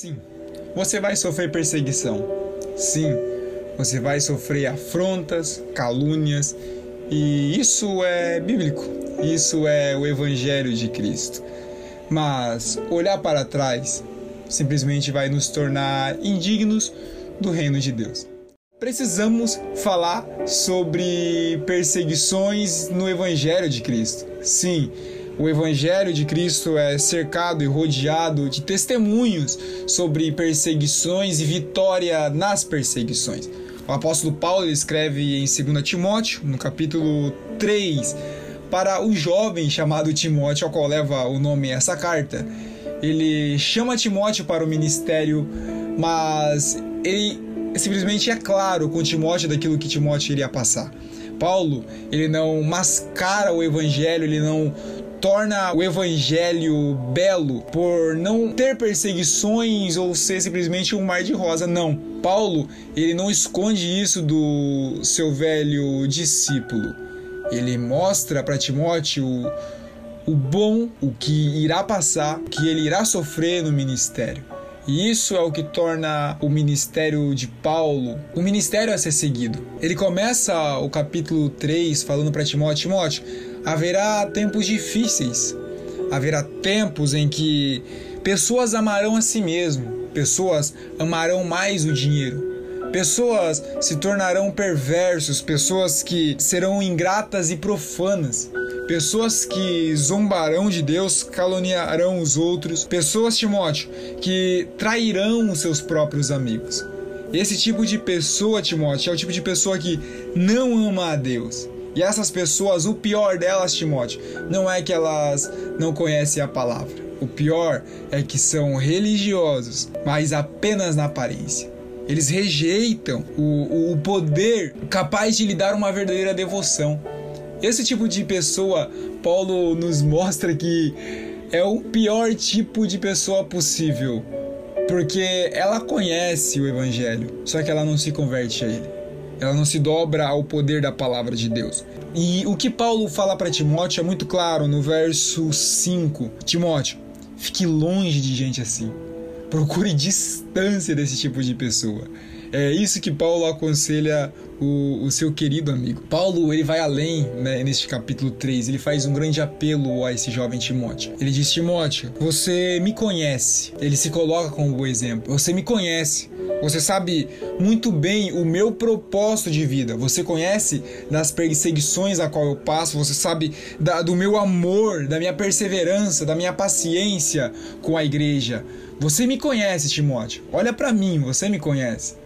Sim, você vai sofrer perseguição. Sim, você vai sofrer afrontas, calúnias, e isso é bíblico. Isso é o evangelho de Cristo. Mas olhar para trás simplesmente vai nos tornar indignos do reino de Deus. Precisamos falar sobre perseguições no evangelho de Cristo. Sim, o Evangelho de Cristo é cercado e rodeado de testemunhos sobre perseguições e vitória nas perseguições. O apóstolo Paulo escreve em 2 Timóteo, no capítulo 3, para o jovem chamado Timóteo, ao qual leva o nome essa carta. Ele chama Timóteo para o ministério, mas ele simplesmente é claro com Timóteo daquilo que Timóteo iria passar. Paulo, ele não mascara o evangelho, ele não torna o evangelho belo por não ter perseguições ou ser simplesmente um mar de rosa. Não. Paulo, ele não esconde isso do seu velho discípulo. Ele mostra para Timóteo o bom, o que irá passar, o que ele irá sofrer no ministério. E isso é o que torna o ministério de Paulo um ministério a ser seguido. Ele começa o capítulo 3 falando para Timóteo: Timóteo, haverá tempos difíceis, haverá tempos em que pessoas amarão a si mesmo, pessoas amarão mais o dinheiro, pessoas se tornarão perversos, pessoas que serão ingratas e profanas. Pessoas que zombarão de Deus, caluniarão os outros, pessoas, Timóteo, que trairão os seus próprios amigos. Esse tipo de pessoa, Timóteo, é o tipo de pessoa que não ama a Deus. E essas pessoas, o pior delas, Timóteo, não é que elas não conhecem a palavra. O pior é que são religiosos, mas apenas na aparência. Eles rejeitam o, o poder capaz de lhe dar uma verdadeira devoção. Esse tipo de pessoa, Paulo nos mostra que é o pior tipo de pessoa possível, porque ela conhece o Evangelho, só que ela não se converte a ele ela não se dobra ao poder da palavra de Deus. E o que Paulo fala para Timóteo é muito claro no verso 5. Timóteo, fique longe de gente assim. Procure distância desse tipo de pessoa. É isso que Paulo aconselha o, o, seu querido amigo. Paulo ele vai além né, neste capítulo 3, ele faz um grande apelo a esse jovem Timóteo. Ele diz: Timóteo, você me conhece. Ele se coloca como um exemplo. Você me conhece. Você sabe muito bem o meu propósito de vida. Você conhece das perseguições a qual eu passo. Você sabe da, do meu amor, da minha perseverança, da minha paciência com a igreja. Você me conhece, Timóteo. Olha para mim, você me conhece.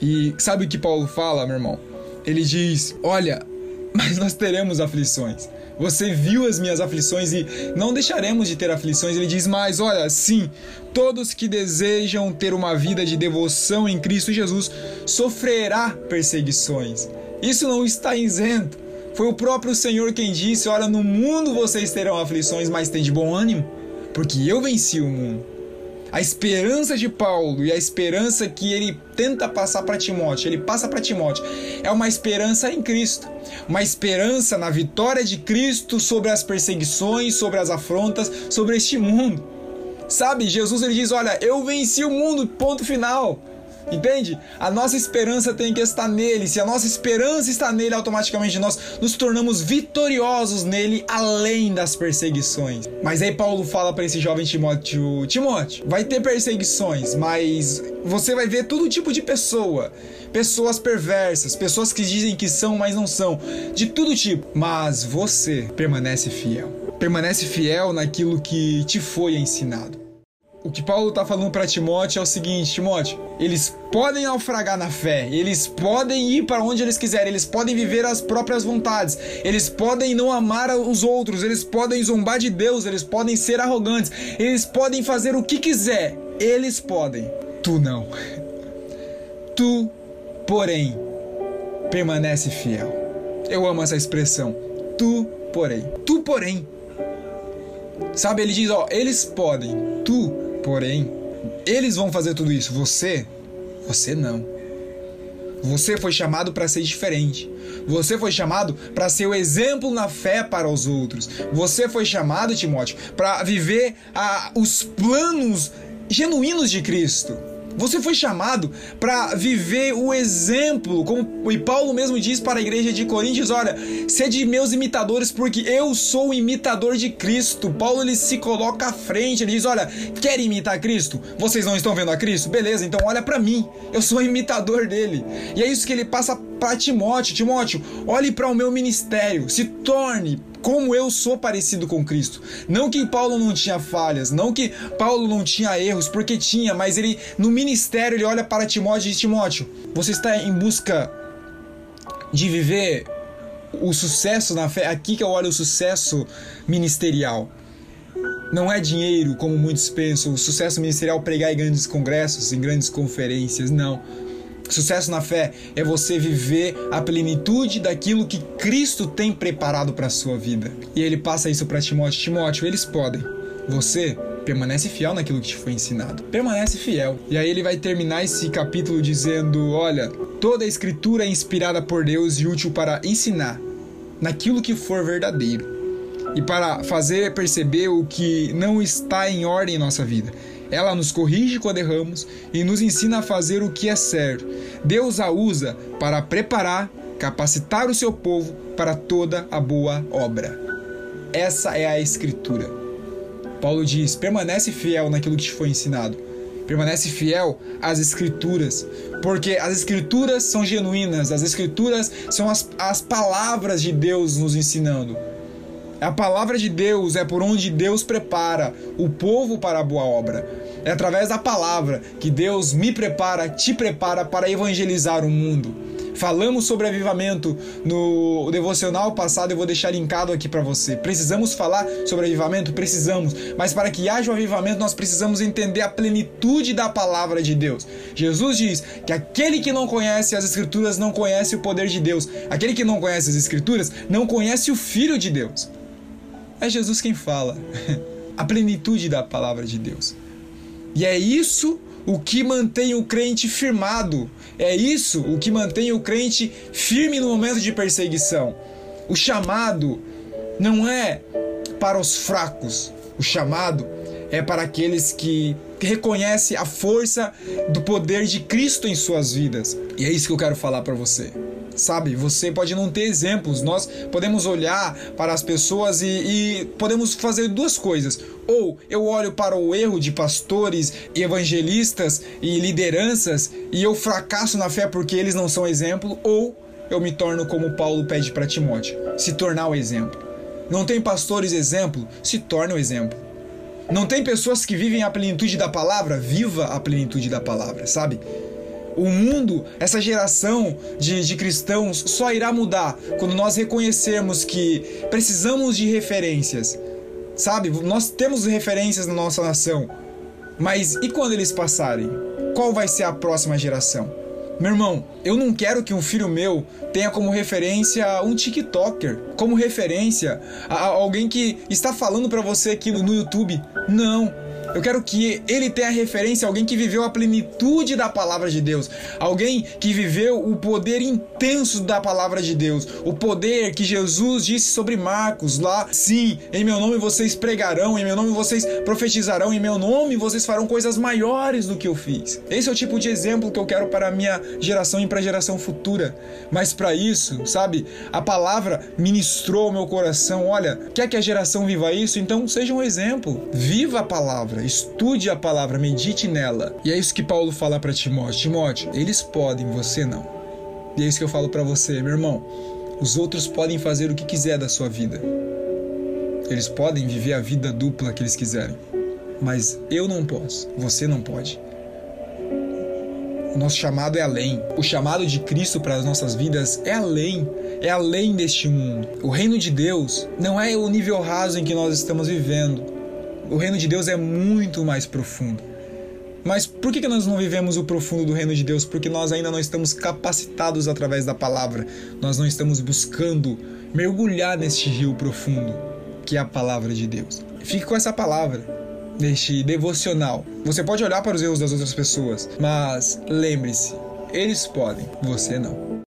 E sabe o que Paulo fala, meu irmão? Ele diz: Olha, mas nós teremos aflições. Você viu as minhas aflições e não deixaremos de ter aflições. Ele diz mais: olha, sim, todos que desejam ter uma vida de devoção em Cristo Jesus sofrerá perseguições. Isso não está isento. Foi o próprio Senhor quem disse: Olha, no mundo vocês terão aflições, mas tem de bom ânimo, porque eu venci o mundo. A esperança de Paulo e a esperança que ele tenta passar para Timóteo, ele passa para Timóteo, é uma esperança em Cristo, uma esperança na vitória de Cristo sobre as perseguições, sobre as afrontas, sobre este mundo. Sabe, Jesus ele diz: Olha, eu venci o mundo, ponto final. Entende? A nossa esperança tem que estar nele. Se a nossa esperança está nele, automaticamente nós nos tornamos vitoriosos nele além das perseguições. Mas aí Paulo fala para esse jovem Timóteo: Timóteo, vai ter perseguições, mas você vai ver todo tipo de pessoa. Pessoas perversas, pessoas que dizem que são, mas não são, de todo tipo. Mas você permanece fiel. Permanece fiel naquilo que te foi ensinado. O que Paulo está falando para Timóteo é o seguinte, Timóteo, eles podem naufragar na fé, eles podem ir para onde eles quiserem, eles podem viver as próprias vontades, eles podem não amar os outros, eles podem zombar de Deus, eles podem ser arrogantes, eles podem fazer o que quiser, eles podem. Tu não. Tu, porém, permanece fiel. Eu amo essa expressão. Tu, porém. Tu, porém. Sabe, ele diz, ó, eles podem. Tu, Porém, eles vão fazer tudo isso. Você, você não. Você foi chamado para ser diferente. Você foi chamado para ser o exemplo na fé para os outros. Você foi chamado, Timóteo, para viver a, os planos genuínos de Cristo. Você foi chamado para viver o exemplo, como e Paulo mesmo diz para a igreja de Coríntios: olha, sede meus imitadores, porque eu sou o imitador de Cristo. Paulo ele se coloca à frente, ele diz: olha, querem imitar Cristo? Vocês não estão vendo a Cristo? Beleza, então olha para mim, eu sou o imitador dele. E é isso que ele passa para Timóteo: Timóteo, olhe para o meu ministério, se torne como eu sou parecido com Cristo. Não que Paulo não tinha falhas, não que Paulo não tinha erros, porque tinha, mas ele no ministério ele olha para Timóteo e diz: Timóteo, você está em busca de viver o sucesso na fé. Aqui que eu olho o sucesso ministerial. Não é dinheiro, como muitos pensam, o sucesso ministerial pregar em grandes congressos, em grandes conferências, não Sucesso na fé é você viver a plenitude daquilo que Cristo tem preparado para a sua vida. E ele passa isso para Timóteo: Timóteo, eles podem. Você permanece fiel naquilo que te foi ensinado. Permanece fiel. E aí ele vai terminar esse capítulo dizendo: Olha, toda a escritura é inspirada por Deus e útil para ensinar naquilo que for verdadeiro e para fazer perceber o que não está em ordem em nossa vida ela nos corrige quando erramos e nos ensina a fazer o que é certo. Deus a usa para preparar, capacitar o seu povo para toda a boa obra. Essa é a Escritura. Paulo diz: permanece fiel naquilo que te foi ensinado. Permanece fiel às Escrituras, porque as Escrituras são genuínas, as Escrituras são as, as palavras de Deus nos ensinando. A palavra de Deus é por onde Deus prepara o povo para a boa obra. É através da palavra que Deus me prepara, te prepara para evangelizar o mundo. Falamos sobre avivamento no devocional passado, eu vou deixar linkado aqui para você. Precisamos falar sobre avivamento? Precisamos, mas para que haja o um avivamento, nós precisamos entender a plenitude da palavra de Deus. Jesus diz que aquele que não conhece as Escrituras não conhece o poder de Deus, aquele que não conhece as Escrituras não conhece o Filho de Deus. É Jesus quem fala. A plenitude da palavra de Deus. E é isso o que mantém o crente firmado. É isso o que mantém o crente firme no momento de perseguição. O chamado não é para os fracos. O chamado é para aqueles que reconhecem a força do poder de Cristo em suas vidas. E é isso que eu quero falar para você sabe? Você pode não ter exemplos. Nós podemos olhar para as pessoas e, e, podemos fazer duas coisas. Ou eu olho para o erro de pastores, evangelistas e lideranças e eu fracasso na fé porque eles não são exemplo, ou eu me torno como Paulo pede para Timóteo, se tornar o exemplo. Não tem pastores exemplo? Se torne o exemplo. Não tem pessoas que vivem a plenitude da palavra? Viva a plenitude da palavra, sabe? O mundo, essa geração de, de cristãos, só irá mudar quando nós reconhecermos que precisamos de referências. Sabe? Nós temos referências na nossa nação. Mas e quando eles passarem? Qual vai ser a próxima geração? Meu irmão, eu não quero que um filho meu tenha como referência um TikToker, como referência a alguém que está falando para você aqui no YouTube. Não. Eu quero que ele tenha referência a alguém que viveu a plenitude da palavra de Deus, alguém que viveu o poder intenso da palavra de Deus, o poder que Jesus disse sobre Marcos lá, sim, em meu nome vocês pregarão, em meu nome vocês profetizarão, em meu nome vocês farão coisas maiores do que eu fiz. Esse é o tipo de exemplo que eu quero para a minha geração e para a geração futura. Mas para isso, sabe, a palavra ministrou o meu coração. Olha, quer que a geração viva isso? Então seja um exemplo. Viva a palavra palavra, estude a palavra, medite nela. E é isso que Paulo fala para Timóteo. Timóteo, eles podem, você não. E é isso que eu falo para você, meu irmão. Os outros podem fazer o que quiser da sua vida. Eles podem viver a vida dupla que eles quiserem. Mas eu não posso, você não pode. O nosso chamado é além. O chamado de Cristo para as nossas vidas é além. É além deste mundo. O reino de Deus não é o nível raso em que nós estamos vivendo. O reino de Deus é muito mais profundo. Mas por que, nós não vivemos o profundo do reino de Deus? Porque nós ainda não estamos capacitados através da palavra. Nós não estamos buscando mergulhar neste rio profundo, que é a palavra de Deus. Fique com essa palavra, neste devocional. Você pode olhar para os erros das outras pessoas, mas lembre-se, eles podem, você não.